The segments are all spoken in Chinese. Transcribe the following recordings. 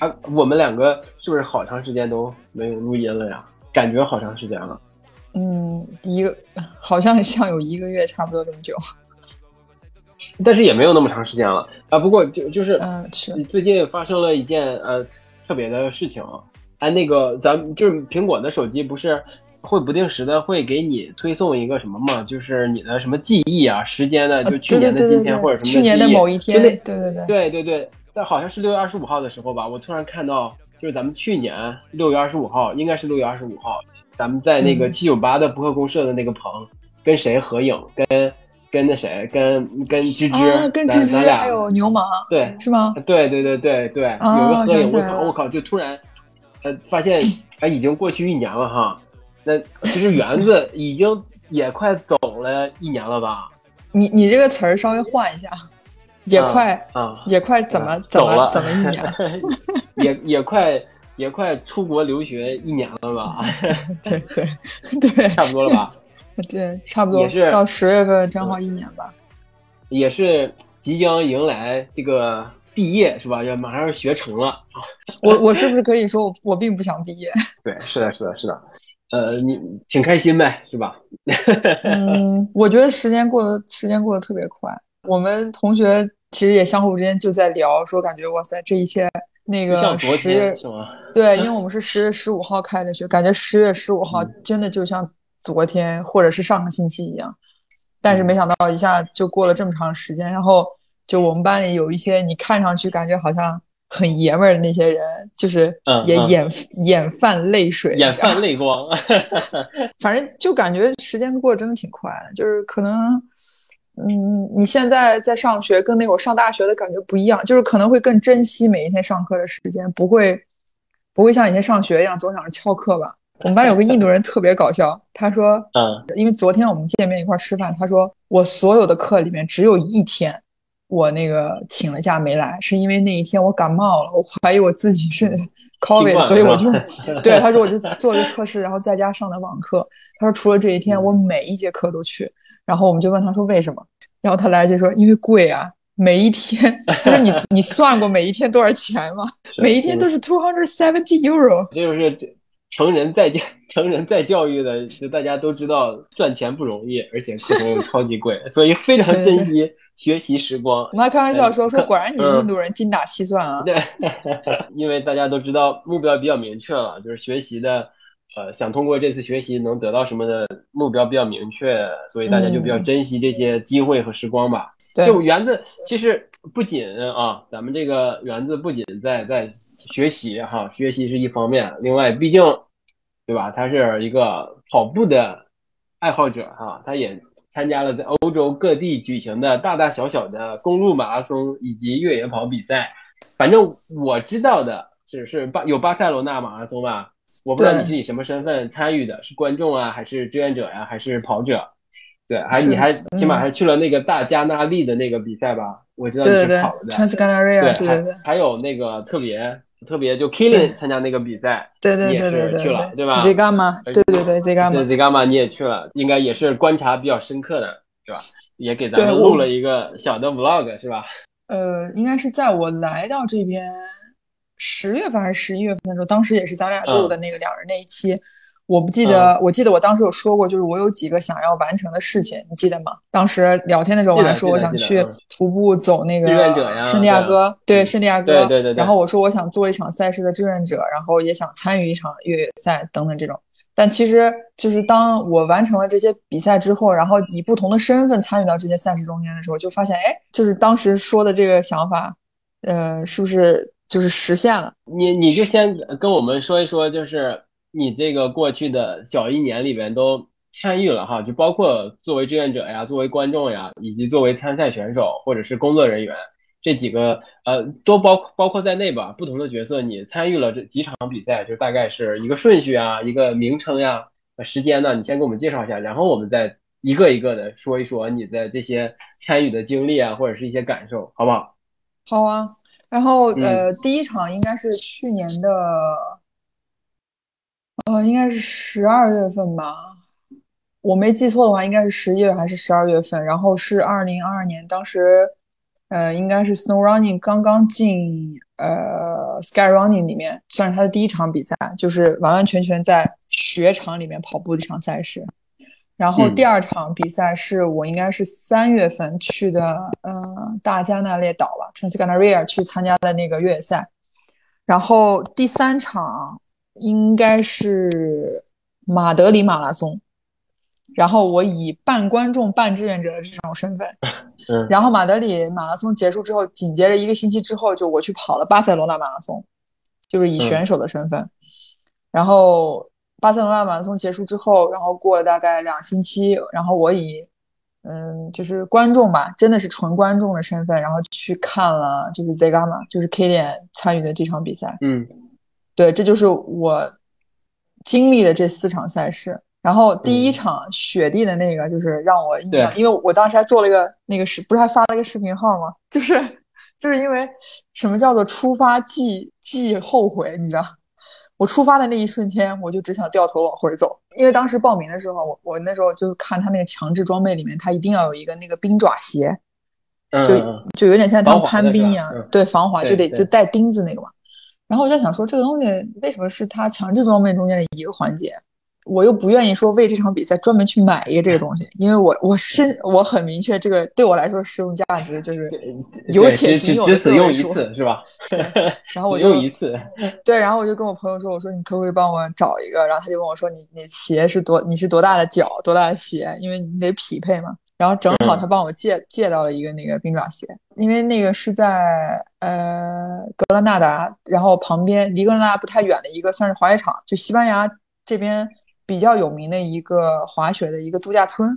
啊，我们两个是不是好长时间都没有录音了呀？感觉好长时间了。嗯，一个好像像有一个月差不多这么久。但是也没有那么长时间了啊。不过就就是，嗯，是最近发生了一件呃特别的事情。哎，那个咱们就是苹果的手机不是会不定时的会给你推送一个什么嘛？就是你的什么记忆啊、时间的，就去年的今天或者什么去年的某一天，对对对对对对。但好像是六月二十五号的时候吧，我突然看到，就是咱们去年六月二十五号，应该是六月二十五号。咱们在那个七九八的博客公社的那个棚，跟谁合影？跟跟那谁？跟跟芝芝？啊，跟芝芝还有牛虻？对，是吗？对对对对对，有个合影。我靠我靠！就突然，呃，发现哎，已经过去一年了哈。那其实园子已经也快走了一年了吧？你你这个词儿稍微换一下，也快啊，也快怎么怎么怎么一年？也也快。也快出国留学一年了吧？对对 对，差不多了吧？对，差不多也是到十月份正好一年吧。也是即将迎来这个毕业是吧？要马上要学成了。我我是不是可以说我我并不想毕业？对，是的，是的，是的。呃，你挺开心呗，是吧？嗯，我觉得时间过得时间过得特别快。我们同学其实也相互之间就在聊，说感觉哇塞，这一切。那个十月是吗？对，因为 我们是十月十五号开的学，感觉十月十五号真的就像昨天或者是上个星期一样。但是没想到一下就过了这么长时间，然后就我们班里有一些你看上去感觉好像很爷们儿的那些人，就是也眼眼泛泪水，眼泛泪光。反正就感觉时间过得真的挺快的，就是可能。嗯，你现在在上学，跟那会儿上大学的感觉不一样，就是可能会更珍惜每一天上课的时间，不会不会像以前上学一样总想着翘课吧。我们班有个印度人特别搞笑，他说，嗯，因为昨天我们见面一块吃饭，他说我所有的课里面只有一天我那个请了假没来，是因为那一天我感冒了，我怀疑我自己是 COVID，所以我就 对他说我就做了个测试，然后在家上的网课。他说除了这一天，我每一节课都去。然后我们就问他说为什么？然后他来就说因为贵啊，每一天。他说你你算过每一天多少钱吗？每一天都是 two hundred seventy euro。这就是成人在教成人在教育的，就大家都知道赚钱不容易，而且课程又超级贵，所以非常珍惜学习时光。我们还开玩笑说说，果然你印度人精打细算啊。对，因为大家都知道目标比较明确了，就是学习的。呃，想通过这次学习能得到什么的目标比较明确，所以大家就比较珍惜这些机会和时光吧。就园子其实不仅啊，咱们这个园子不仅在在学习哈，学习是一方面，另外毕竟对吧，他是一个跑步的爱好者哈，他也参加了在欧洲各地举行的大大小小的公路马拉松以及越野跑比赛。反正我知道的只是巴有巴塞罗那马拉松吧。我不知道你是以什么身份参与的，是观众啊，还是志愿者呀，还是跑者？对，还你还起码还去了那个大加那利的那个比赛吧？我知道你是跑了的。Transcanaria，对对对。还有那个特别特别就 Killing 参加那个比赛，对对对对对，去了对吧？Zigama，对对对，Zgama。Zgama 你也去了，应该也是观察比较深刻的，是吧？也给咱们录了一个小的 Vlog，是吧？呃，应该是在我来到这边。十月份还是十一月份的时候，当时也是咱俩录的那个两人那一期，我不记得，我记得我当时有说过，就是我有几个想要完成的事情，你记得吗？当时聊天的时候我还说我想去徒步走那个圣地亚哥，对圣地亚哥，对对对。然后我说我想做一场赛事的志愿者，然后也想参与一场越野赛等等这种。但其实就是当我完成了这些比赛之后，然后以不同的身份参与到这些赛事中间的时候，就发现，哎，就是当时说的这个想法，呃，是不是？就是实现了，你你就先跟我们说一说，就是你这个过去的小一年里边都参与了哈，就包括作为志愿者呀，作为观众呀，以及作为参赛选手或者是工作人员，这几个呃都包包括在内吧，不同的角色你参与了这几场比赛，就大概是一个顺序啊，一个名称呀，时间呢，你先给我们介绍一下，然后我们再一个一个的说一说你的这些参与的经历啊，或者是一些感受，好不好？好啊。然后呃，第一场应该是去年的，呃，应该是十二月份吧，我没记错的话，应该是十一月还是十二月份。然后是二零二二年，当时呃，应该是 Snow Running 刚刚进呃 Sky Running 里面，算是他的第一场比赛，就是完完全全在雪场里面跑步的一场赛事。然后第二场比赛是我应该是三月份去的，呃，大加那列岛吧，Transcanaria 去参加的那个越野赛。然后第三场应该是马德里马拉松，然后我以半观众半志愿者的这种身份，然后马德里马拉松结束之后，紧接着一个星期之后，就我去跑了巴塞罗那马拉松，就是以选手的身份，然后。巴塞罗那马拉松结束之后，然后过了大概两星期，然后我以嗯，就是观众吧，真的是纯观众的身份，然后去看了就是 Zegama，就是 K 点参与的这场比赛。嗯，对，这就是我经历的这四场赛事。然后第一场雪地的那个，就是让我印象，因为我当时还做了一个那个视，不是还发了一个视频号吗？就是就是因为什么叫做出发即即后悔，你知道？我出发的那一瞬间，我就只想掉头往回走，因为当时报名的时候，我我那时候就看他那个强制装备里面，他一定要有一个那个冰爪鞋，就就有点像他们攀冰一样，对，防滑就得就带钉子那个嘛。然后我在想说，这个东西为什么是他强制装备中间的一个环节？我又不愿意说为这场比赛专门去买一个这个东西，因为我我深我很明确，这个对我来说实用价值就是有且仅有的只用一次是吧？然后我就用一次，对，然后我就跟我朋友说，我说你可不可以帮我找一个？然后他就问我说，你你鞋是多？你是多大的脚？多大的鞋？因为你得匹配嘛。然后正好他帮我借借到了一个那个冰爪鞋，因为那个是在呃格拉纳达，然后旁边离格拉纳达不太远的一个算是滑雪场，就西班牙这边。比较有名的一个滑雪的一个度假村，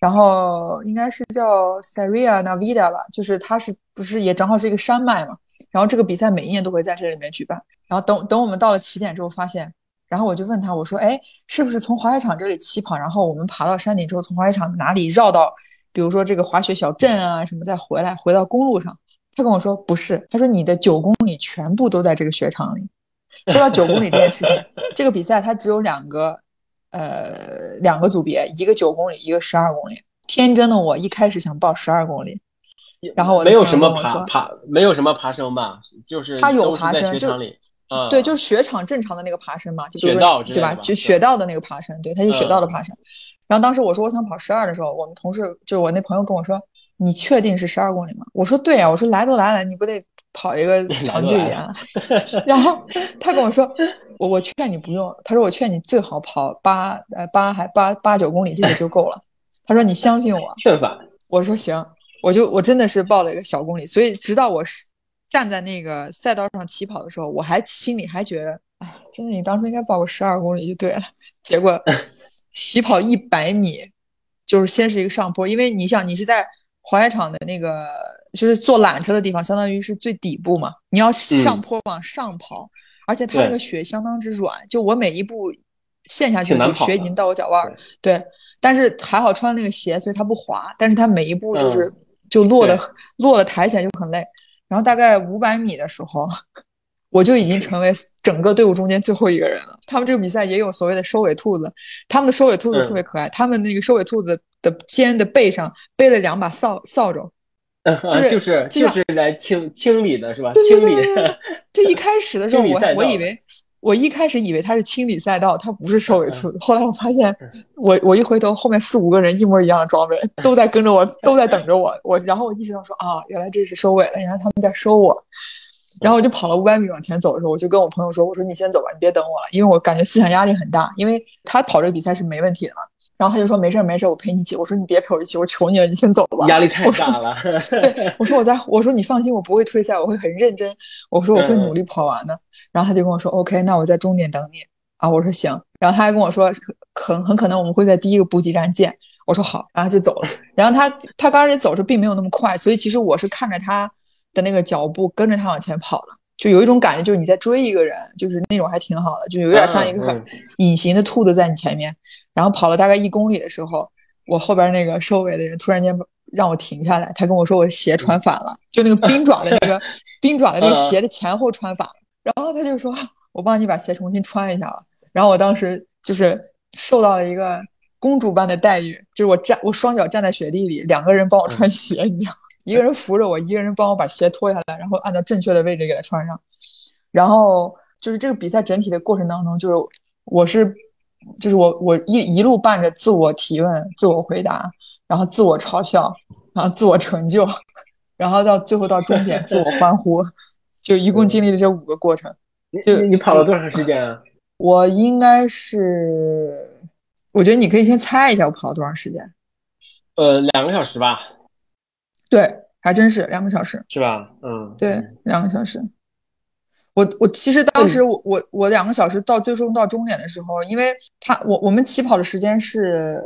然后应该是叫 Seria Navida 吧，就是它是不是也正好是一个山脉嘛？然后这个比赛每一年都会在这里面举办。然后等等我们到了起点之后，发现，然后我就问他，我说，哎，是不是从滑雪场这里起跑，然后我们爬到山顶之后，从滑雪场哪里绕到，比如说这个滑雪小镇啊什么，再回来回到公路上？他跟我说不是，他说你的九公里全部都在这个雪场里。说到九公里这件事情，这个比赛它只有两个，呃，两个组别，一个九公里，一个十二公里。天真的我一开始想报十二公里，然后我没有什么爬爬，没有什么爬升吧，就是它有爬升，就对，就是雪场正常的那个爬升嘛，就雪道对吧？就雪道的那个爬升，对，它就雪道的爬升。然后当时我说我想跑十二的时候，我们同事就是我那朋友跟我说：“你确定是十二公里吗？”我说：“对呀，我说来都来了，你不得。”跑一个 长距离啊，然后他跟我说，我我劝你不用，他说我劝你最好跑八呃八还八八九公里这个就够了，他说你相信我，劝法，我说行，我就我真的是报了一个小公里，所以直到我是站在那个赛道上起跑的时候，我还心里还觉得，哎，真的你当初应该报个十二公里就对了，结果 起跑一百米就是先是一个上坡，因为你想你是在滑雪场的那个。就是坐缆车的地方，相当于是最底部嘛。你要上坡往上跑，而且它那个雪相当之软，就我每一步陷下去，就雪已经到我脚腕儿。对，但是还好穿了那个鞋，所以它不滑。但是它每一步就是就落的落了，抬起来就很累。然后大概五百米的时候，我就已经成为整个队伍中间最后一个人了。他们这个比赛也有所谓的收尾兔子，他们的收尾兔子特别可爱。他们那个收尾兔子的肩的背上背了两把扫扫帚。就是就是来清清理的是吧？清理。就一 开始的时候，我我以为我一开始以为他是清理赛道，他不是收尾兔。后来我发现，我我一回头，后面四五个人一模一样的装备，都在跟着我，都在等着我。我然后我意识到说啊，原来这是收尾了，原来他们在收我。然后我就跑了五百米往前走的时候，我就跟我朋友说：“我说你先走吧，你别等我了，因为我感觉思想压力很大。因为他跑这个比赛是没问题的嘛。”然后他就说没事没事，我陪你一起。我说你别陪我一起，我求你了，你先走吧。压力太大了。对，我说我在，我说你放心，我不会退赛，我会很认真。我说我会努力跑完的。然后他就跟我说 OK，那我在终点等你啊。我说行。然后他还跟我说很很可能我们会在第一个补给站见。我说好，然后就走了。然后他他刚开始走时并没有那么快，所以其实我是看着他的那个脚步跟着他往前跑的，就有一种感觉，就是你在追一个人，就是那种还挺好的，就有点像一个隐形的兔子在你前面。然后跑了大概一公里的时候，我后边那个收尾的人突然间让我停下来，他跟我说我鞋穿反了，就那个冰爪的那个 冰爪的那个鞋的前后穿反了。然后他就说我帮你把鞋重新穿一下吧。然后我当时就是受到了一个。公主般的待遇，就是我站，我双脚站在雪地里，两个人帮我穿鞋，你知道，一个人扶着我，一个人帮我把鞋脱下来，然后按照正确的位置给他穿上。然后就是这个比赛整体的过程当中，就是我是，就是我我一一路伴着自我提问、自我回答，然后自我嘲笑，然后自我成就，然后到最后到终点自我欢呼，就一共经历了这五个过程。就你跑了多长时间啊？我应该是。我觉得你可以先猜一下我跑了多长时间，呃，两个小时吧。对，还真是两个小时，是吧？嗯，对，两个小时。我我其实当时我我我两个小时到最终到终点的时候，因为他我我们起跑的时间是，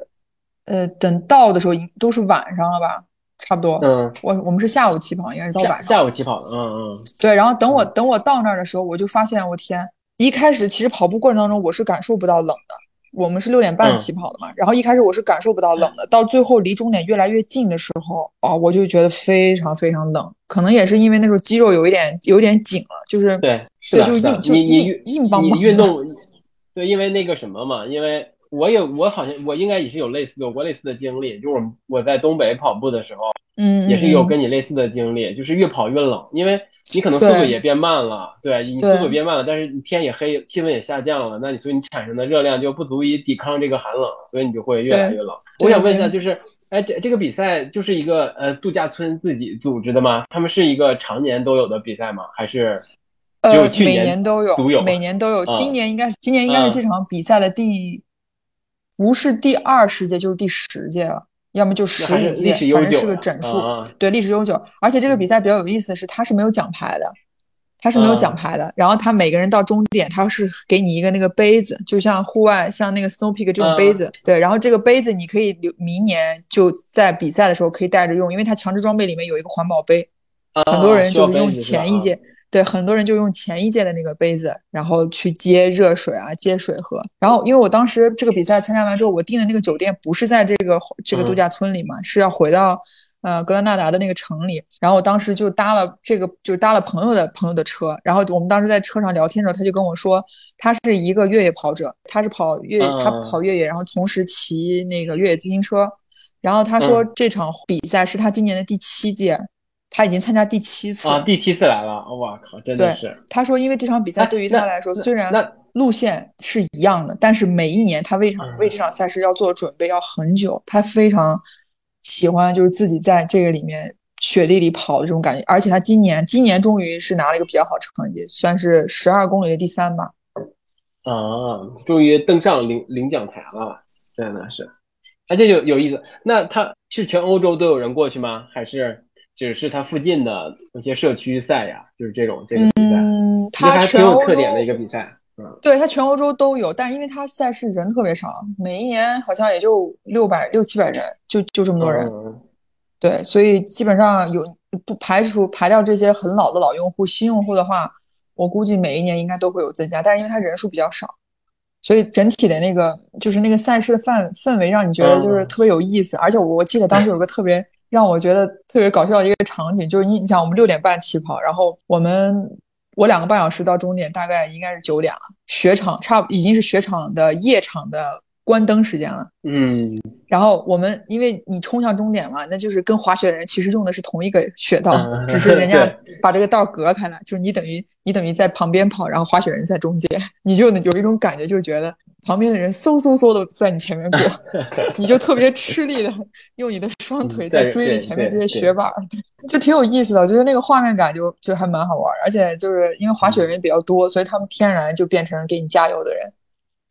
呃，等到的时候都是晚上了吧，差不多。嗯，我我们是下午起跑，应该是到晚上。下午起跑的，嗯嗯。对，然后等我等我到那儿的时候，我就发现，我天！一开始其实跑步过程当中，我是感受不到冷的。我们是六点半起跑的嘛，然后一开始我是感受不到冷的，到最后离终点越来越近的时候，啊，我就觉得非常非常冷，可能也是因为那时候肌肉有一点有点紧了，就是对，对，就硬就硬硬邦邦。运动，对，因为那个什么嘛，因为我也我好像我应该也是有类似有过类似的经历，就是我在东北跑步的时候，嗯，也是有跟你类似的经历，就是越跑越冷，因为。你可能速度也变慢了，对你速度变慢了，但是天也黑，气温也下降了，那你所以你产生的热量就不足以抵抗这个寒冷，所以你就会越来越冷。我想问一下，就是，哎，这这个比赛就是一个呃度假村自己组织的吗？他们是一个常年都有的比赛吗？还是呃每年都有，有，每年都有。今年应该是今年应该是这场比赛的第不是第二十届就是第十届了。要么就十五届，反正是个整数，对，历史悠久。而且这个比赛比较有意思的是，它是没有奖牌的，它是没有奖牌的。然后他每个人到终点，他是给你一个那个杯子，就像户外像那个 Snow Peak 这种杯子，对。然后这个杯子你可以留，明年就在比赛的时候可以带着用，因为它强制装备里面有一个环保杯，很多人就是用前一届。对，很多人就用前一届的那个杯子，然后去接热水啊，接水喝。然后，因为我当时这个比赛参加完之后，我订的那个酒店不是在这个这个度假村里嘛，是要回到呃格兰纳达的那个城里。然后我当时就搭了这个，就搭了朋友的朋友的车。然后我们当时在车上聊天的时候，他就跟我说，他是一个越野跑者，他是跑越野他跑越野，然后同时骑那个越野自行车。然后他说这场比赛是他今年的第七届。他已经参加第七次啊，第七次来了，我靠，真的是。他说，因为这场比赛对于他来说，虽然路线是一样的，但是每一年他为场为这场赛事要做准备要很久。他非常喜欢就是自己在这个里面雪地里跑的这种感觉，而且他今年今年终于是拿了一个比较好成绩，算是十二公里的第三吧。啊，终于登上领领奖台了，真的是。哎，这就有意思。那他是全欧洲都有人过去吗？还是？只是它附近的一些社区赛呀，就是这种这个比赛，嗯，它挺有特点的一个比赛，嗯，对，它全欧洲都有，但因为它赛事人特别少，每一年好像也就六百六七百人，就就这么多人，对，所以基本上有不排除排掉这些很老的老用户，新用户的话，我估计每一年应该都会有增加，但是因为它人数比较少，所以整体的那个就是那个赛事的氛氛围让你觉得就是特别有意思，而且我我记得当时有个特别。让我觉得特别搞笑的一个场景，就是你，你想我们六点半起跑，然后我们我两个半小时到终点，大概应该是九点了，雪场差已经是雪场的夜场的。关灯时间了，嗯，然后我们因为你冲向终点嘛，那就是跟滑雪的人其实用的是同一个雪道，只是人家 把这个道隔开了，就是你等于你等于在旁边跑，然后滑雪人在中间，你就有一种感觉，就是觉得旁边的人嗖嗖嗖的在你前面过，你就特别吃力的用你的双腿在追着前面这些雪板，就挺有意思的。我觉得那个画面感就就还蛮好玩，而且就是因为滑雪人比较多，所以他们天然就变成给你加油的人。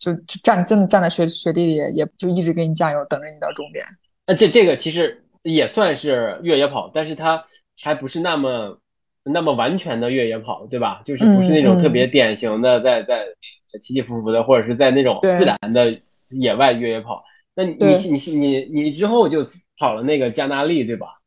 就就站真的站在雪雪地里，也就一直给你加油，等着你到终点。那这这个其实也算是越野跑，但是它还不是那么那么完全的越野跑，对吧？就是不是那种特别典型的在在起起伏伏的，或者是在那种自然的野外越野跑。那你你你你你之后就跑了那个加纳利，对吧？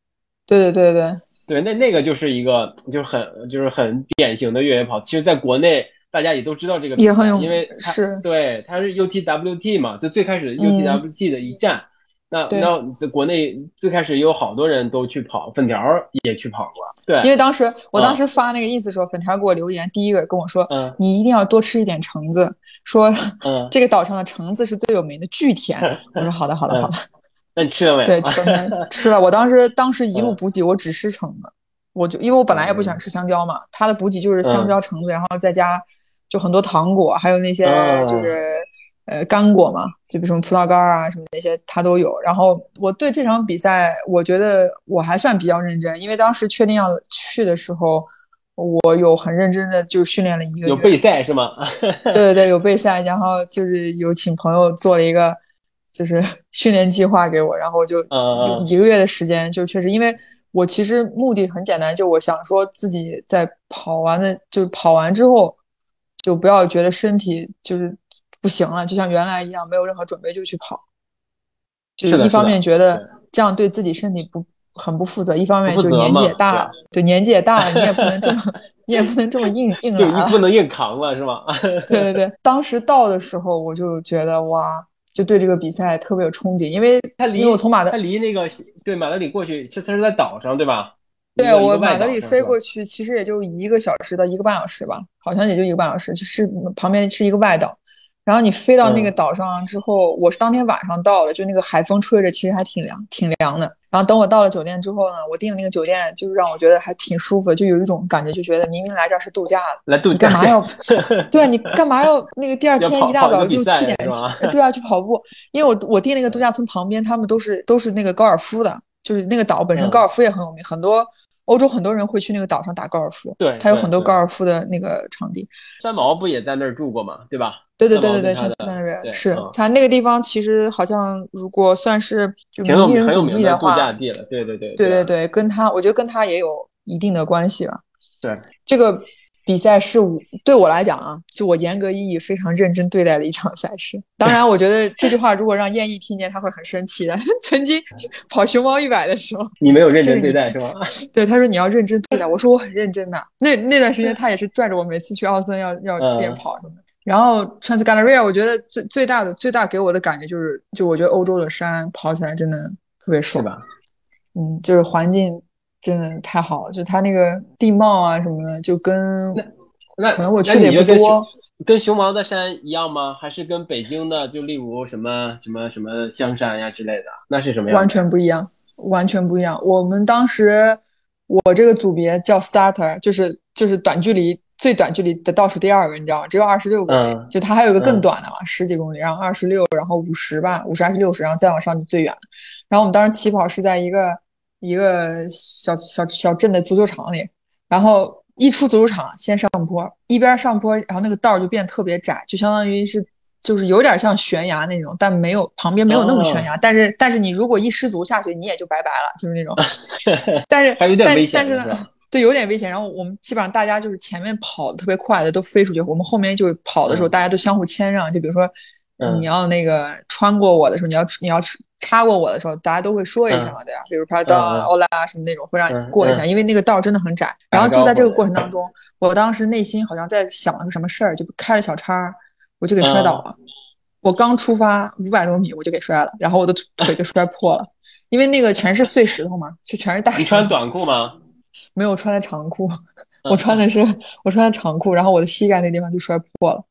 对对对对，对，那那个就是一个就是很就是很典型的越野跑。其实，在国内大家也都知道这个也很有因为它是。对它是 UTWT 嘛，就最开始 UTWT 的一站。那那在国内最开始有好多人都去跑，粉条儿也去跑过。对，因为当时我嗯。当时发那个意思说，粉条给我留言，第一个跟我说，嗯你一定要多吃一点橙子，说嗯，这个岛上的橙子是最有名的，巨甜。我说好的好的好的，那你吃了没？对，吃了吃了。我当时当时一路嗯。补给，我只吃橙子，我就因为我本来也不喜欢吃香蕉嘛，它的补给就是香蕉、橙子，然后再加就很多糖果，还有那些嗯就是呃干果嘛，就比如什么葡萄干啊什么那些他都有。然后我对这场比赛，我觉得我还算比较认真，因为当时确定要去的时候，我有很认真的就训练了一个月。有备赛是吗？对对对，有备赛，然后就是有请朋友做了一个就是 训练计划给我，然后我就一个月的时间，就确实因为我其实目的很简单，就我想说自己在跑完的，就是跑完之后，就不要觉得身体就是不行了，就像原来一样没有任何准备就去跑，就是一方面觉得这样对自己身体不很不负责，一方面就是年纪也大了，对年纪也大了，你也不能这么 你也不能这么硬硬就来了不。能硬扛了是吗？对对对，当时到的时候，我就觉得哇，就对这个比赛特别有憧憬，因为他离因为我从马德他离那个对马德里过去是他是在岛上对吧？对我马德里飞过去。其实也就一个小时到一个半小时吧，好像也就一个半小时，就是旁边是一个外岛。然后你飞到那个嗯岛上之后，我是当天晚上到了，就那个海风吹着，其实还挺凉，挺凉的。然后等我到了酒店之后呢，我订的那个酒店就是让我觉得还挺舒服的，就有一种感觉，就觉得明明来这儿是度假的，来度假你干嘛要？对啊，你干嘛要那个第二天一大早六七点去？对啊，去跑步。因为我我订那个度假村旁边，他们都是都是那个高尔夫的，就是那个岛本身嗯高尔夫也很有名，很多欧洲很多人会去那个岛上打高尔夫。对它有很多高尔夫的那个场地。三毛不也在那儿住过吗？对吧？对对对对对是嗯它那个地方，其实好像如果算是就挺有名人古很有名的度假地了。对对对对对对，跟他，我觉得跟他也有一定的关系吧。对，这个比赛是我对我来讲啊，就我严格意义非常认真对待的一场赛事。当然，我觉得这句话如果让燕翼听见，他会很生气的。曾经跑熊猫一百的时候，你没有认真对待是吗？对他说你要认真对待，我说我很认真的。那那段时间他也是拽着我每次去奥森要要嗯练跑什么的。然后 Trans Galleria，我觉得最最大的最大给我的感觉就是，就我觉得欧洲的山跑起来真的特别爽。是吧？嗯，就是环境真的太好了，就它那个地貌啊什么的，就跟那可能我去的也不多。跟熊猫的山一样吗？还是跟北京的，就例如什么什么什么香山呀之类的？那是什么样？完全不一样，完全不一样。我们当时我这个组别叫 starter，就是就是短距离最短距离的倒数第二个，你知道吗？只有二十六公里，嗯就它还有一个更嗯短的嘛，十几公里，然后二十六，然后五十吧，五十还是六十，然后再往上就最远。然后我们当时起跑是在一个一个小小小镇的足球场里，然后一出足球场先上坡，一边上坡，然后那个道儿就变特别窄，就相当于是就是有点像悬崖那种，但没有旁边没有那么悬崖，但是但是你如果一失足下去，你也就拜拜了，就是那种。但是还有点但危险但是呢，对，有点危险。然后我们基本上大家就是前面跑的特别快的都飞出去，我们后面就是跑的时候嗯大家都相互谦让，就比如说嗯你要那个穿过我的时候，你要你要插过我的时候，大家都会说一声嗯。对呀，比如拍到嗯嗯。欧拉什么那种会让嗯你过一下，嗯。因为那个道真的很窄。然后就在这个过程当中，我当时内心好像在想了个什么事儿，就开了小差儿，我就给摔倒嗯。了。我刚出发五百多米，我就给摔了，然后我的腿就摔破了，因为那个全是碎石头嘛，就全是大石头。你穿短裤吗？没有穿的长裤，嗯。我穿的是我穿的长裤，然后我的膝盖那地方就摔破了，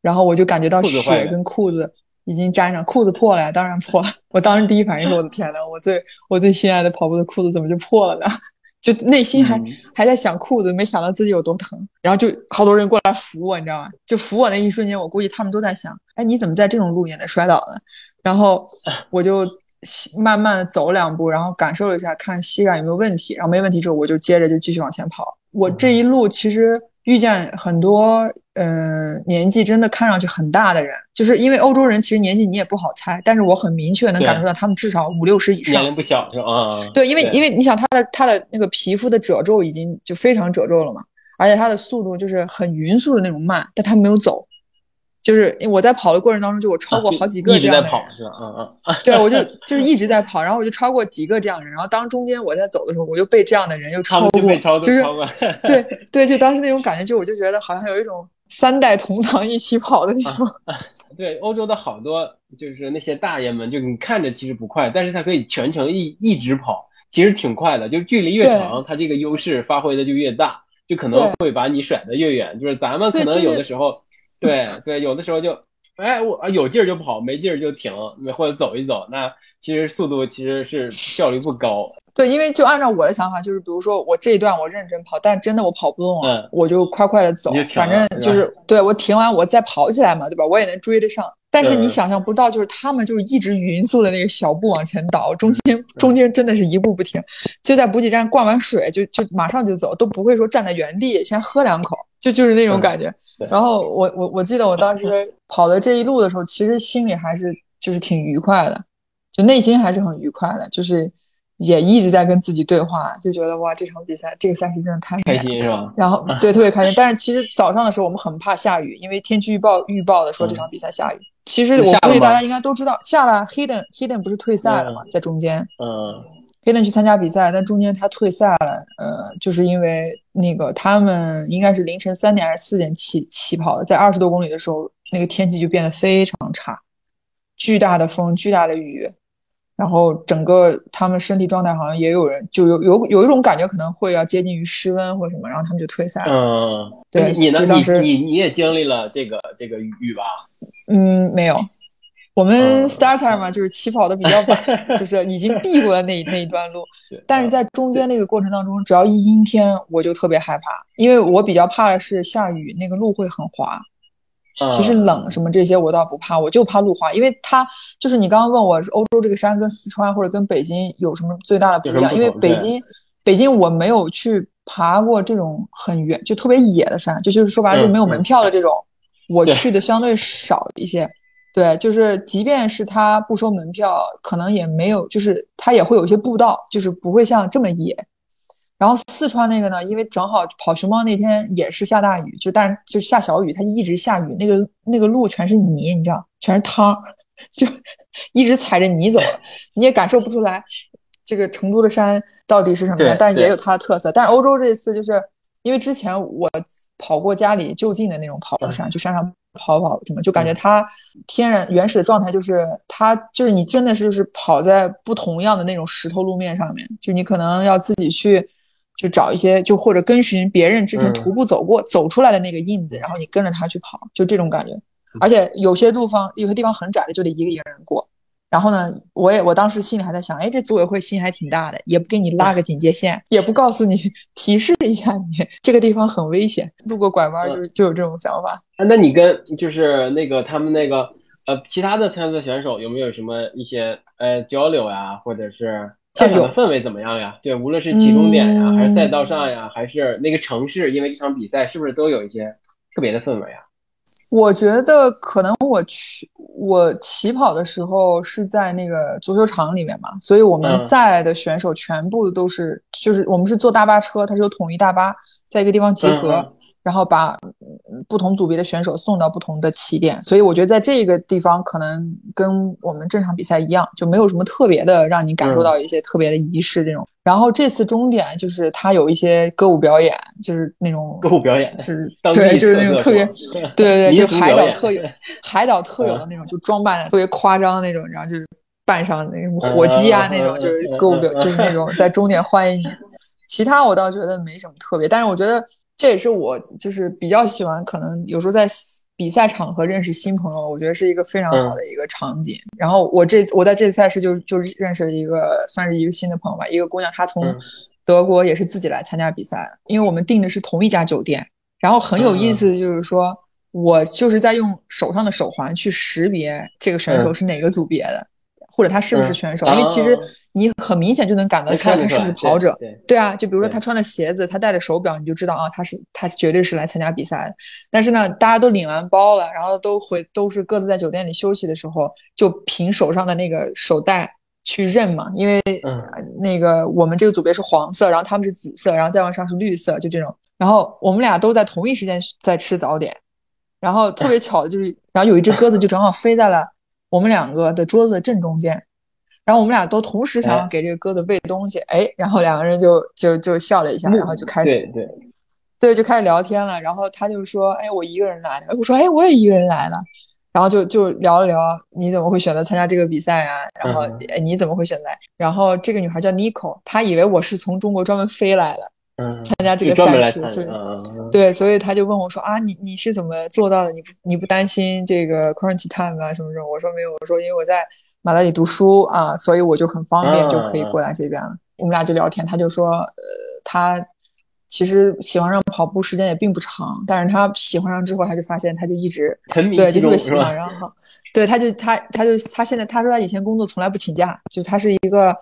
然后我就感觉到血跟裤子已经粘上，裤子破了呀，当然破了。我当时第一反应是我的天呐，我最我最心爱的跑步的裤子怎么就破了呢？就内心还、嗯还在想裤子，没想到自己有多疼，然后就好多人过来扶我，你知道吗？就扶我那一瞬间，我估计他们都在想，哎，你怎么在这种路也能摔倒呢？然后我就西慢慢的走两步，然后感受了一下，看膝盖有没有问题，然后没问题之后，我就接着就继续往前跑。我这一路其实遇见很多，嗯、年纪真的看上去很大的人，就是因为欧洲人其实年纪你也不好猜，但是我很明确能感受到他们至少五六十以上。年龄不小是吧？啊，对，因为因为你想他的他的那个皮肤的褶皱已经就非常褶皱了嘛，而且他的速度就是很匀速的那种慢，但他没有走，就是我在跑的过程当中，就我超过好几个这样的人，是吧？嗯嗯，对，我就就是一直在跑，然后我就超过几个这样的人，然后当中间我在走的时候，我又被这样的人又超过，就是对对，就当时那种感觉，就我就觉得好像有一种三代同堂一起跑的那种。对，欧洲的好多就是那些大爷们，就你看着其实不快，但是他可以全程一一直跑，其实挺快的，就距离越长，他这个优势发挥的就越大，就可能会把你甩得越远。就是咱们可能有的时候。对对，有的时候就，哎，我有劲儿就跑，没劲儿就停，或者走一走。那其实速度其实是效率不高。对，因为就按照我的想法，就是比如说我这一段我认真跑，但真的我跑不动了，我就快快的走，反正就是对我停完我再跑起来嘛，对吧？我也能追得上。但是你想象不到，就是他们就是一直匀速的那个小步往前倒，中间中间真的是一步不停，就在补给站灌完水就就马上就走，都不会说站在原地先喝两口，就就是那种感觉。然后我我我记得我当时跑的这一路的时候，其实心里还是就是挺愉快的，就内心还是很愉快的，就是也一直在跟自己对话，就觉得哇这场比赛这个赛事真的太开心是吧？然后对特别开心，但是其实早上的时候我们很怕下雨，因为天气预报预报的说这场比赛下雨。其实我估计大家应该都知道，下了 Hidden Hidden 不是退赛了嘛，在中间。嗯。，Hayden 去参加比赛，但中间他退赛了。呃，就是因为那个他们应该是凌晨三点还是四点起起跑的，在二十多公里的时候，那个天气就变得非常差，巨大的风，巨大的雨，然后整个他们身体状态好像也有人就有有有一种感觉，可能会要接近于失温或什么，然后他们就退赛了。嗯，对，你呢？你你你也经历了这个这个雨吧？嗯，没有。我们 starter 嘛，就是起跑的比较晚，就是已经避过了那那一段路。但是在中间那个过程当中，只要一阴天，我就特别害怕，因为我比较怕的是下雨，那个路会很滑。其实冷什么这些我倒不怕，我就怕路滑，因为它就是你刚刚问我，欧洲这个山跟四川或者跟北京有什么最大的不一样？因为北京北京我没有去爬过这种很远就特别野的山，就就是说白了就没有门票的这种，我去的相对少一些。对，就是即便是它不收门票，可能也没有，就是它也会有一些步道，就是不会像这么野。然后四川那个呢，因为正好跑熊猫那天也是下大雨，就但就下小雨，它就一直下雨，那个那个路全是泥，你知道，全是汤，就一直踩着泥走，你也感受不出来这个成都的山到底是什么样，但也有它的特色。但是欧洲这次就是因为之前我跑过家里就近的那种跑山，就山上。跑跑什么就感觉它天然原始的状态就是它就是你真的是就是跑在不同样的那种石头路面上面，就你可能要自己去就找一些就或者跟寻别人之前徒步走过走出来的那个印子，然后你跟着他去跑，就这种感觉。而且有些路方有些地方很窄的，就得一个一个人过。然后呢，我也我当时心里还在想，哎，这组委会心还挺大的，也不给你拉个警戒线，也不告诉你提示一下你 这个地方很危险，路过拐弯就就有这种想法。啊，那你跟就是那个他们那个呃其他的参赛选手有没有什么一些呃交流呀，或者是现场的氛围怎么样呀？对，无论是起终点呀，还是赛道上呀，还是那个城市，因为这场比赛是不是都有一些特别的氛围啊？我觉得可能我去我起跑的时候是在那个足球场里面嘛，所以我们在的选手全部都是，就是我们是坐大巴车，它是有统一大巴，在一个地方集合。然后把不同组别的选手送到不同的起点，所以我觉得在这个地方可能跟我们正常比赛一样，就没有什么特别的让你感受到一些特别的仪式这种。然后这次终点就是他有一些歌舞表演，就是那种歌舞表演，就是对，就是那种特别，对对对，就海岛特有、海岛特有的那种，就装扮的特别夸张那种，然后就是扮上那种火鸡啊那种，就是歌舞表，就是那种在终点欢迎你。其他我倒觉得没什么特别，但是我觉得。这也是我就是比较喜欢，可能有时候在比赛场合认识新朋友，我觉得是一个非常好的一个场景。然后我这我在这次赛事就就认识了一个算是一个新的朋友吧，一个姑娘，她从德国也是自己来参加比赛的，因为我们订的是同一家酒店。然后很有意思，就是说我就是在用手上的手环去识别这个选手是哪个组别的，或者他是不是选手，因为其实。你很明显就能感得出来他是不是跑者，对啊，就比如说他穿了鞋子，他戴着手表，你就知道啊，他是他绝对是来参加比赛的。但是呢，大家都领完包了，然后都回都是各自在酒店里休息的时候，就凭手上的那个手带去认嘛，因为那个我们这个组别是黄色，然后他们是紫色，然后再往上是绿色，就这种。然后我们俩都在同一时间在吃早点。然后特别巧的就是，然后有一只鸽子就正好飞在了我们两个的桌子的正中间，然后我们俩都同时想要给这个鸽子喂东西，哎，然后两个人就就就笑了一下，然后就开始对对对就开始聊天了。然后他就说：“哎，我一个人来的。”我说：“哎，我也一个人来了。”然后就就聊了聊你怎么会选择参加这个比赛啊？然后哎你怎么会选择来？然后这个女孩叫 Nico，她以为我是从中国专门飞来的。嗯，参加这个赛事，所以对，所以他就问我说啊，你你是怎么做到的？你不你不担心这个 quarantine time 啊什么什么？我说没有，我说因为我在马德里读书啊，所以我就很方便就可以过来这边了。我们俩就聊天，他就说呃，他其实喜欢上跑步时间也并不长，但是他喜欢上之后，他就发现他就一直对就特别喜欢，然后对他就他他就他现在他说他以前工作从来不请假，就他是一个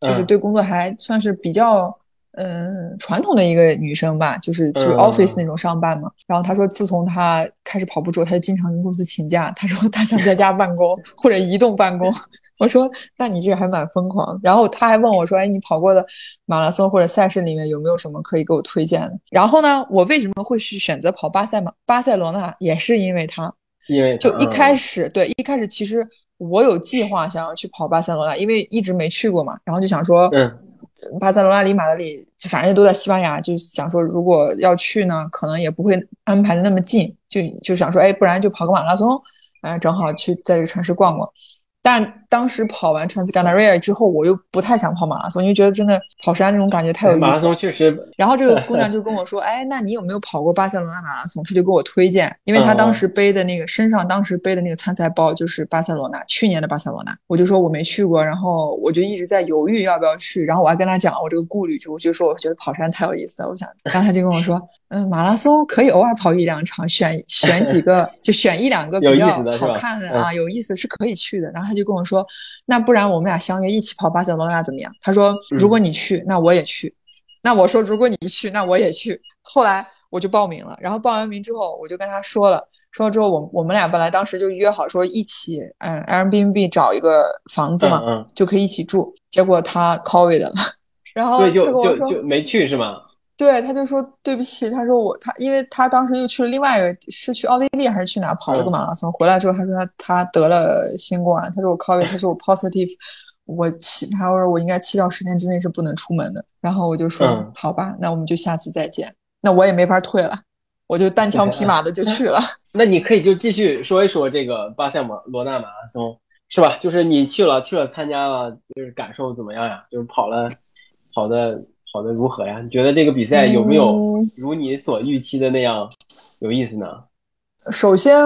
就是对工作还算是比较。嗯，传统的一个女生吧，就是去 office 那种上班嘛。然后她说，自从她开始跑步之后，她就经常跟公司请假。她说她想在家办公 或者移动办公。我说，那你这个还蛮疯狂。然后她还问我说，哎，你跑过的马拉松或者赛事里面有没有什么可以给我推荐的？然后呢，我为什么会去选择跑巴塞马巴塞罗那，也是因为她，因为就一开始对一开始其实我有计划想要去跑巴塞罗那，因为一直没去过嘛，然后就想说，嗯。巴塞罗那离马德里，就反正都在西班牙，就想说如果要去呢，可能也不会安排的那么近，就就想说，哎，不然就跑个马拉松，嗯，正好去在这个城市逛逛。但当时跑完 Transganaria 之后，我又不太想跑马拉松，因为觉得真的跑山那种感觉太有意思。马拉松确实。然后这个姑娘 就跟我说：“哎，那你有没有跑过巴塞罗那马拉松？”她就给我推荐，因为她当时背的那个身上当时背的那个参赛包就是巴塞罗那去年的巴塞罗那。我就说我没去过，然后我就一直在犹豫要不要去。然后我还跟她讲我这个顾虑，就我就说我觉得跑山太有意思了，我想。然后她就跟我说。嗯，马拉松可以偶尔跑一两场，选选几个，就选一两个比较好看的啊，有意思是可以去的。然后她就跟我说，那不然我们俩相约一起跑巴塞罗那怎么样？他说，如果你去，那我也去。那我说，如果你去，那我也去。后来我就报名了，然后报完名之后，我就跟他说了，说了之后，我我们俩本来当时就约好说一起，嗯，Airbnb 找一个房子嘛，就可以一起住。结果他 COVID 了，然后所以就就就没去是吗？对，他就说对不起，他说我他，因为他当时又去了另外一个，是去奥地利还是去哪跑了个马拉松，回来之后他说他他得了新冠，他说我 COVID，他说我 positive，我七，他说我应该七到十天之内是不能出门的，然后我就说好吧，那我们就下次再见，那我也没法退了，我就单枪匹马的就去了。那你可以就继续说一说这个巴塞罗那马拉松是吧？就是你去了去了参加了，就是感受怎么样呀？就是跑了跑的。跑得如何呀？你觉得这个比赛有没有如你所预期的那样有意思呢？首先，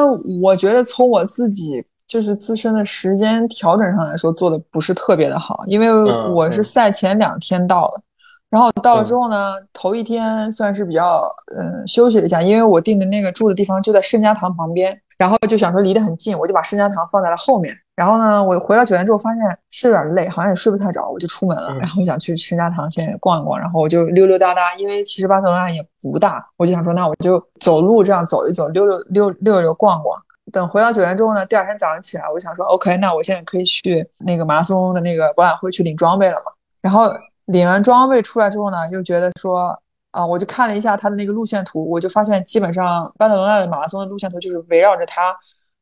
我觉得从我自己就是自身的时间调整上来说，做的不是特别的好，因为我是赛前两天到的，然后到了之后呢，头一天算是比较嗯休息了一下，因为我订的那个住的地方就在圣家堂旁边，然后就想说离得很近，我就把圣家堂放在了后面。然后呢，我回到酒店之后发现是有点累，好像也睡不太着，我就出门了。然后我想去圣家堂先逛一逛，然后我就溜溜达达，因为其实巴塞罗那也不大，我就想说那我就走路这样走一走，溜溜溜溜溜逛逛。等回到酒店之后呢，第二天早上起来，我想说 OK，那我现在可以去那个马拉松的那个博览会去领装备了嘛。然后领完装备出来之后呢，又觉得说啊，我就看了一下他的那个路线图，我就发现基本上巴塞罗那的马拉松的路线图就是围绕着它。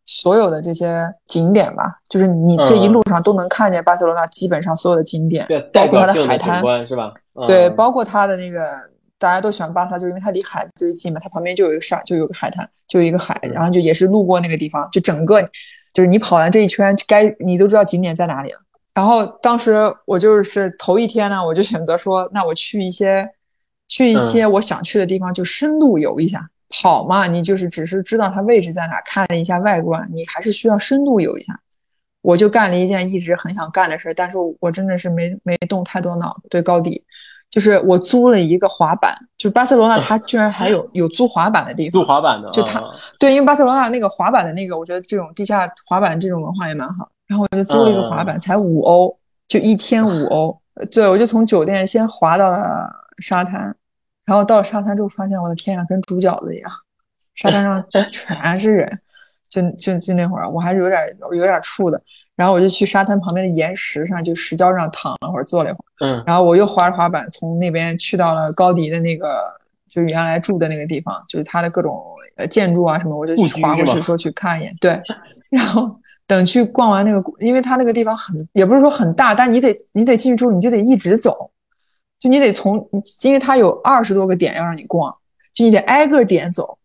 所有的这些景点吧，就是你这一路上都能看见巴塞罗那基本上所有的景点，包括它的海滩，是吧？对，包括它的那个大家都喜欢巴萨，就是因为它离海最近嘛，它旁边就有一个沙，就有个海滩，就有一个海，然后就也是路过那个地方，就整个就是你跑完这一圈，该你都知道景点在哪里了。然后当时我就是头一天呢，我就选择说，那我去一些去一些我想去的地方，就深度游一下。跑嘛，你就是只是知道它位置在哪，看了一下外观，你还是需要深度游一下。我就干了一件一直很想干的事，但是我真的是没没动太多脑子。对高地，就是我租了一个滑板，就巴塞罗那它居然还有有租滑板的地方。租滑板的，就它对，因为巴塞罗那那个滑板的那个，我觉得这种地下滑板这种文化也蛮好。然后我就租了一个滑板，才五欧，就一天五欧。对，我就从酒店先滑到了沙滩。然后到了沙滩之后，发现我的天呀，跟煮饺子一样，沙滩上 全是人，就就就那会儿，我还是有点有点怵的。然后我就去沙滩旁边的岩石上，就石礁上躺了会儿，坐了一会儿。嗯。然后我又滑着滑板从那边去到了高迪的那个就是原来住的那个地方，就是他的各种呃建筑啊什么，我就滑过去说去看一眼。对，然后等去逛完那个，因为他那个地方很，也不是说很大，但你得你得进去之后你就得一直走，就你得从，因为它有二十多个点要让你逛，就你得挨个点走。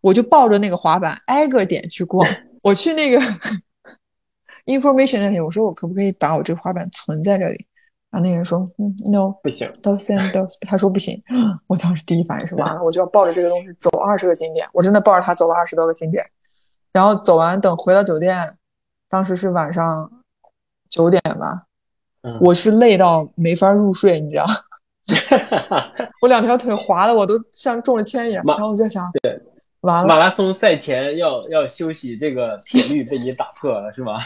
我就抱着那个滑板挨个点去逛。我去那个 information 那里，我说我可不可以把我这个滑板存在这里？然后那人说，嗯，no，不行，don't send，他说不行。我当时第一反应是完了，我就要抱着这个东西走二十个景点。我真的抱着它走了二十多个景点，然后走完等回到酒店，当时是晚上九点吧，我是累到没法入睡，你知道，我两条腿滑的我都像中了铅一样。然后我就想，对。完了，马拉松赛前要要休息，这个铁律被你打破了，是吗？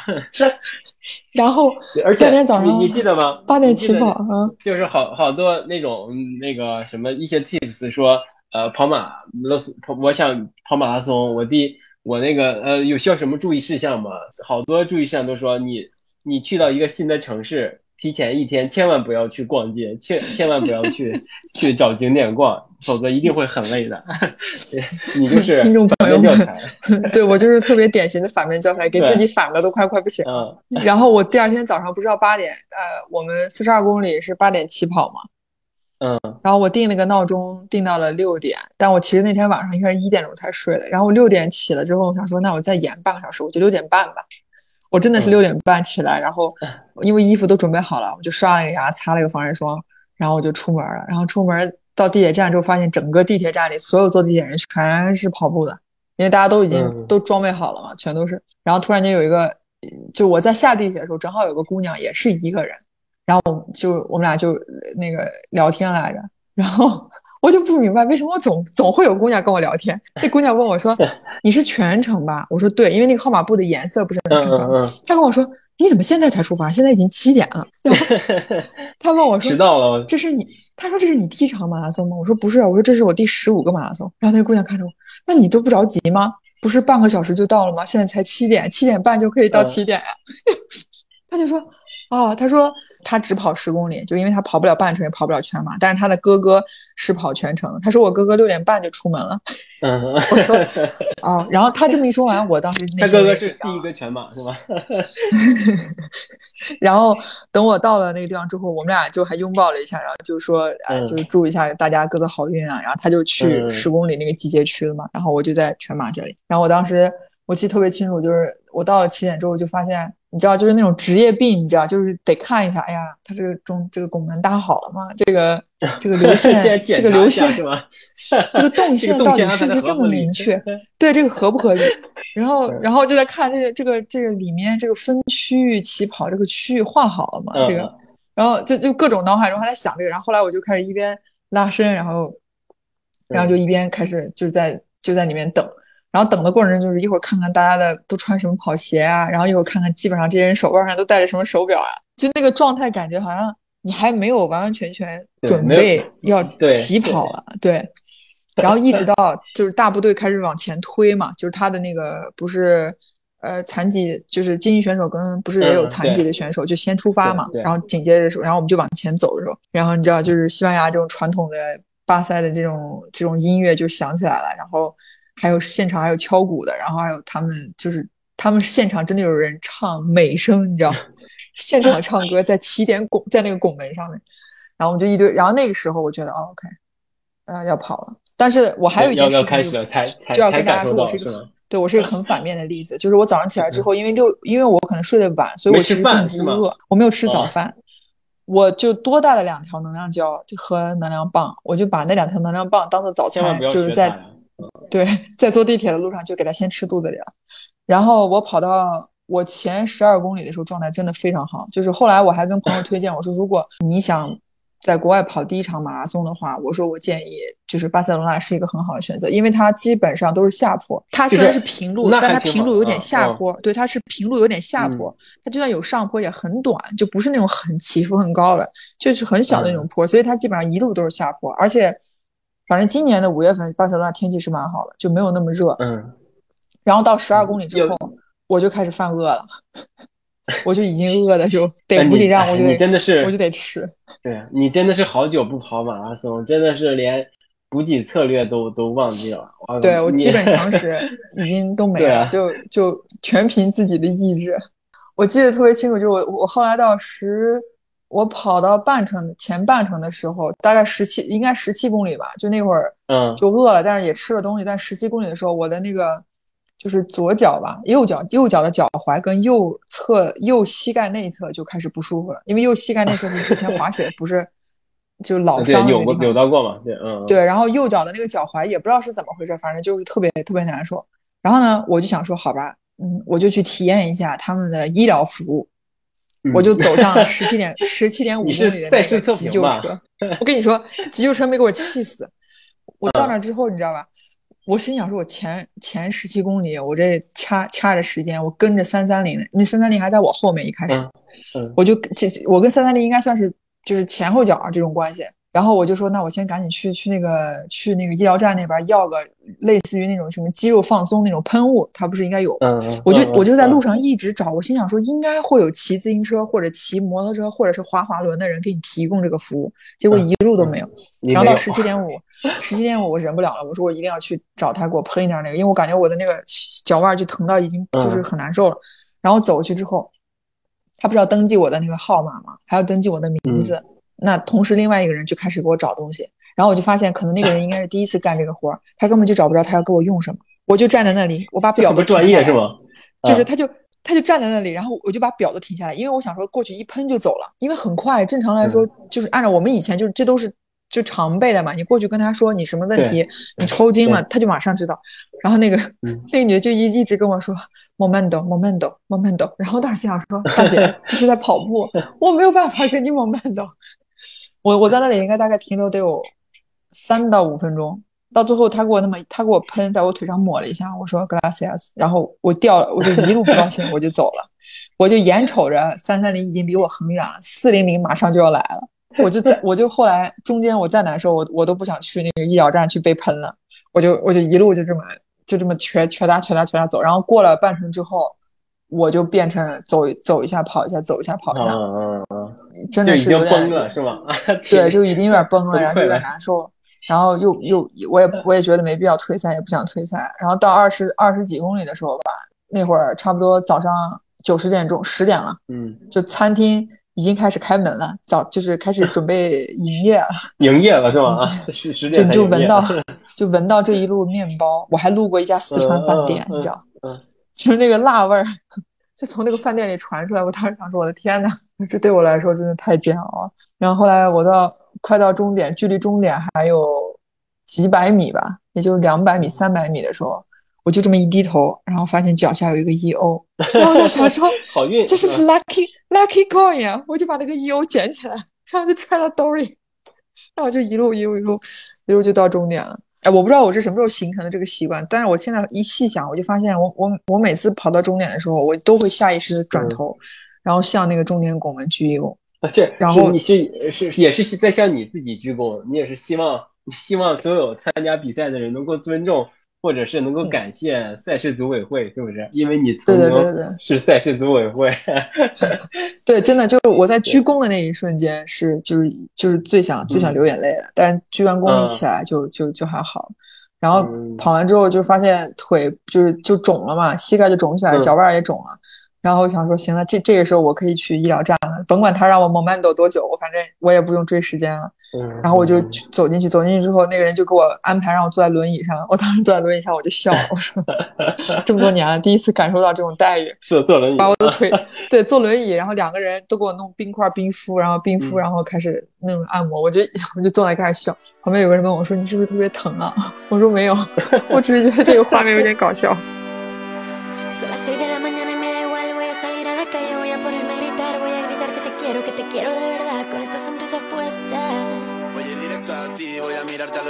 然后，而且天早上你记得吗？八点起跑，嗯，就是好好多那种那个什么一些 tips 说，呃，跑马拉松，我想跑马拉松，我第我那个呃有需要什么注意事项吗？好多注意事项都说你你去到一个新的城市。提前一天千万不要去逛街，千千万不要去 去找景点逛，否则一定会很累的。你就是听众朋友们，对我就是特别典型的反面教材，给自己反的都快快不行了。然后我第二天早上不是要八点，呃，我们四十二公里是八点起跑嘛，嗯，然后我定了个闹钟定到了六点，但我其实那天晚上应该是一点钟才睡的。然后我六点起了之后，我想说那我再延半个小时，我就六点半吧。我真的是六点半起来，然后因为衣服都准备好了，我就刷了个牙，擦了个防晒霜，然后我就出门了。然后出门到地铁站之后，发现整个地铁站里所有坐地铁人全是跑步的，因为大家都已经都装备好了嘛，全都是。然后突然间有一个，就我在下地铁的时候，正好有个姑娘也是一个人，然后就我们俩就那个聊天来着，然后。我就不明白为什么我总总会有姑娘跟我聊天。那姑娘问我说：“你是全程吧？”我说：“对，因为那个号码布的颜色不是很看出来。”她跟我说：“你怎么现在才出发？现在已经七点了。”然后 她问我说：“迟到了？这是你？”她说：“这是你第一场马拉松吗？”我说：“不是。”我说：“这是我第十五个马拉松。”然后那个姑娘看着我：“那你都不着急吗？不是半个小时就到了吗？现在才七点，七点半就可以到起点呀。”她就说：“哦，她说。”他只跑十公里，就因为他跑不了半程，也跑不了全马。但是他的哥哥是跑全程。他说我哥哥六点半就出门了。我说啊，然后他这么一说完，我当时他哥哥是第一个全马是吧？然后等我到了那个地方之后，我们俩就还拥抱了一下，然后就说呃，就是祝一下大家各自好运啊。然后他就去十公里那个集结区了嘛，然后我就在全马这里。然后我当时我记得特别清楚，就是我到了起点之后就发现。你知道，就是那种职业病，你知道，就是得看一下。哎呀，他这个中这个拱门搭好了吗？这个这个流线，这个流线，这个动 线到底是不是这么明确？对，这个合不合理？然后，然后就在看这个这个这个里面这个分区域起跑这个区域画好了吗？这个，然后就就各种脑海中还在想这个。然后后来我就开始一边拉伸，然后然后就一边开始就在就在里面等。然后等的过程中，就是一会儿看看大家的都穿什么跑鞋啊，然后一会儿看看基本上这些人手腕上都戴着什么手表啊，就那个状态感觉好像你还没有完完全全准备要起跑了，对。然后一直 到就是大部队开始往前推嘛，就是他的那个不是呃残疾，就是精英选手跟不是也有残疾的选手就先出发嘛，然后紧接着时候，然后我们就往前走的时候，然后你知道就是西班牙这种传统的巴塞的这种这种音乐就响起来了，然后。还有现场还有敲鼓的，然后还有他们就是他们现场真的有人唱美声，你知道，现场唱歌在起点拱在那个拱门上面，然后我们就一堆，然后那个时候我觉得哦 OK，呃要跑了，但是我还有一件事情就要跟大家说，我是一个对我是一个很反面的例子，就是我早上起来之后，因为六因为我可能睡得晚，所以我其实并不饿，我没有吃早饭，我就多带了两条能量胶，就喝能量棒，我就把那两条能量棒当做早餐，就是在。对，在坐地铁的路上就给他先吃肚子里了，然后我跑到我前十二公里的时候状态真的非常好，就是后来我还跟朋友推荐我说，如果你想在国外跑第一场马拉松的话，我说我建议就是巴塞罗那是一个很好的选择，因为它基本上都是下坡，它虽然是平路，但它平路有点下坡，对，它是平路有点下坡，它就算有上坡也很短，就不是那种很起伏很高的，就是很小的那种坡，所以它基本上一路都是下坡，而且。反正今年的五月份，巴塞罗那天气是蛮好的，就没有那么热。嗯。然后到十二公里之后，我就开始犯饿了，我就已经饿的就得不紧张，我就得真的是我就得吃。对你真的是好久不跑马拉松，真的是连补给策略都都忘记了。对我基本常识 已经都没了，就就全凭自己的意志。我记得特别清楚，就是我我后来到十，我跑到半程前半程的时候，大概十七应该十七公里吧，就那会儿，嗯，就饿了，但是也吃了东西。但十七公里的时候，我的那个就是左脚吧，右脚右脚的脚踝跟右侧右膝盖内侧就开始不舒服了，因为右膝盖内侧是之前滑雪 不是。就老伤扭过扭到过嘛？对，嗯，对。然后右脚的那个脚踝也不知道是怎么回事，反正就是特别特别难受。然后呢，我就想说，好吧，嗯，我就去体验一下他们的医疗服务。我就走上了十七点十七点五公里的那个急救车。我跟你说，急救车没给我气死。我到那之后，你知道吧？我心想说，我前前十七公里，我这掐掐着时间，我跟着三三零，那三三零还在我后面一开始，我就这我跟三三零应该算是。就是前后脚这种关系，然后我就说，那我先赶紧去去那个去那个医疗站那边要个类似于那种什么肌肉放松那种喷雾，它不是应该有？嗯，我就我就在路上一直找，我心想说应该会有骑自行车或者骑摩托车或者是滑滑轮的人给你提供这个服务，结果一路都没有。然后到十七点五，十七点五我忍不了了，我说我一定要去找他给我喷一点那个，因为我感觉我的那个脚腕就疼到已经就是很难受了。然后走过去之后。他不是要登记我的那个号码吗？还要登记我的名字。那同时，另外一个人就开始给我找东西。然后我就发现，可能那个人应该是第一次干这个活儿，他根本就找不着他要给我用什么。我就站在那里，我把表都专业是吗？就是他就他就站在那里，然后我就把表都停下来，因为我想说过去一喷就走了，因为很快。正常来说，就是按照我们以前就是这都是就常备的嘛。你过去跟他说你什么问题，你抽筋了，他就马上知道。然后那个 那个女的就一一直跟我说。momento，momento，momento，然后当时想说，大姐 这是在跑步，我没有办法跟你 momento。我我在那里应该大概停留得有三到五分钟，到最后他给我那么他给我喷，在我腿上抹了一下，我说 gracias，然后我掉了，我就一路不高兴，我就走了，我就眼瞅着三三零已经离我很远了，四零零马上就要来了，我就在我就后来中间我再难受，我我都不想去那个医疗站去被喷了，我就我就一路就这么。就这么瘸瘸哒瘸哒瘸哒走，然后过了半程之后，我就变成走走一下跑一下走一下跑一下，嗯嗯嗯，真的是有点崩了是吗？对，就已经有点崩了，然后有点难受，然后又又我也我也觉得没必要退赛，也不想退赛。然后到二十二十几公里的时候吧，那会儿差不多早上九十点钟十点了，嗯，就餐厅已经开始开门了，早就是开始准备营业了，营业了是吗？十十点就就闻到。就闻到这一路面包，我还路过一家四川饭店，你知道，就是那个辣味儿，就从那个饭店里传出来。我当时想说，我的天呐，这对我来说真的太煎熬了。然后后来我到快到终点，距离终点还有几百米吧，也就两百米、三百米的时候，我就这么一低头，然后发现脚下有一个 E O，然后我在想说，好运，这是不是 lucky lucky coin 啊？我就把那个 E O 捡起来，然后就揣到兜里，然后就一路一路一路一路就到终点了。哎，我不知道我是什么时候形成的这个习惯，但是我现在一细想，我就发现我我我每次跑到终点的时候，我都会下意识的转头，然后向那个终点拱门鞠一躬。啊，这然后你是是也是在向你自己鞠躬，你也是希望希望所有参加比赛的人能够尊重。或者是能够感谢赛事组委会，是不是？因为你对对对对是赛事组委会。对，真的就是我在鞠躬的那一瞬间，是就是就是最想最想流眼泪的。但是鞠完躬一起来就就就还好。然后跑完之后就发现腿就是就肿了嘛，膝盖就肿起来，脚腕也肿了。然后我想说，行了，这这个时候我可以去医疗站了，甭管他让我 momento 多久，我反正我也不用追时间了。然后我就走进去，走进去之后，那个人就给我安排让我坐在轮椅上。我当时坐在轮椅上，我就笑，我说 这么多年了，第一次感受到这种待遇。坐坐轮椅，把我的腿 对坐轮椅，然后两个人都给我弄冰块冰敷，然后冰敷，然后开始那种按摩。我就我就坐那开始笑。旁边有个人问我说：“你是不是特别疼啊？”我说：“没有，我只是觉得这个画面有点搞笑。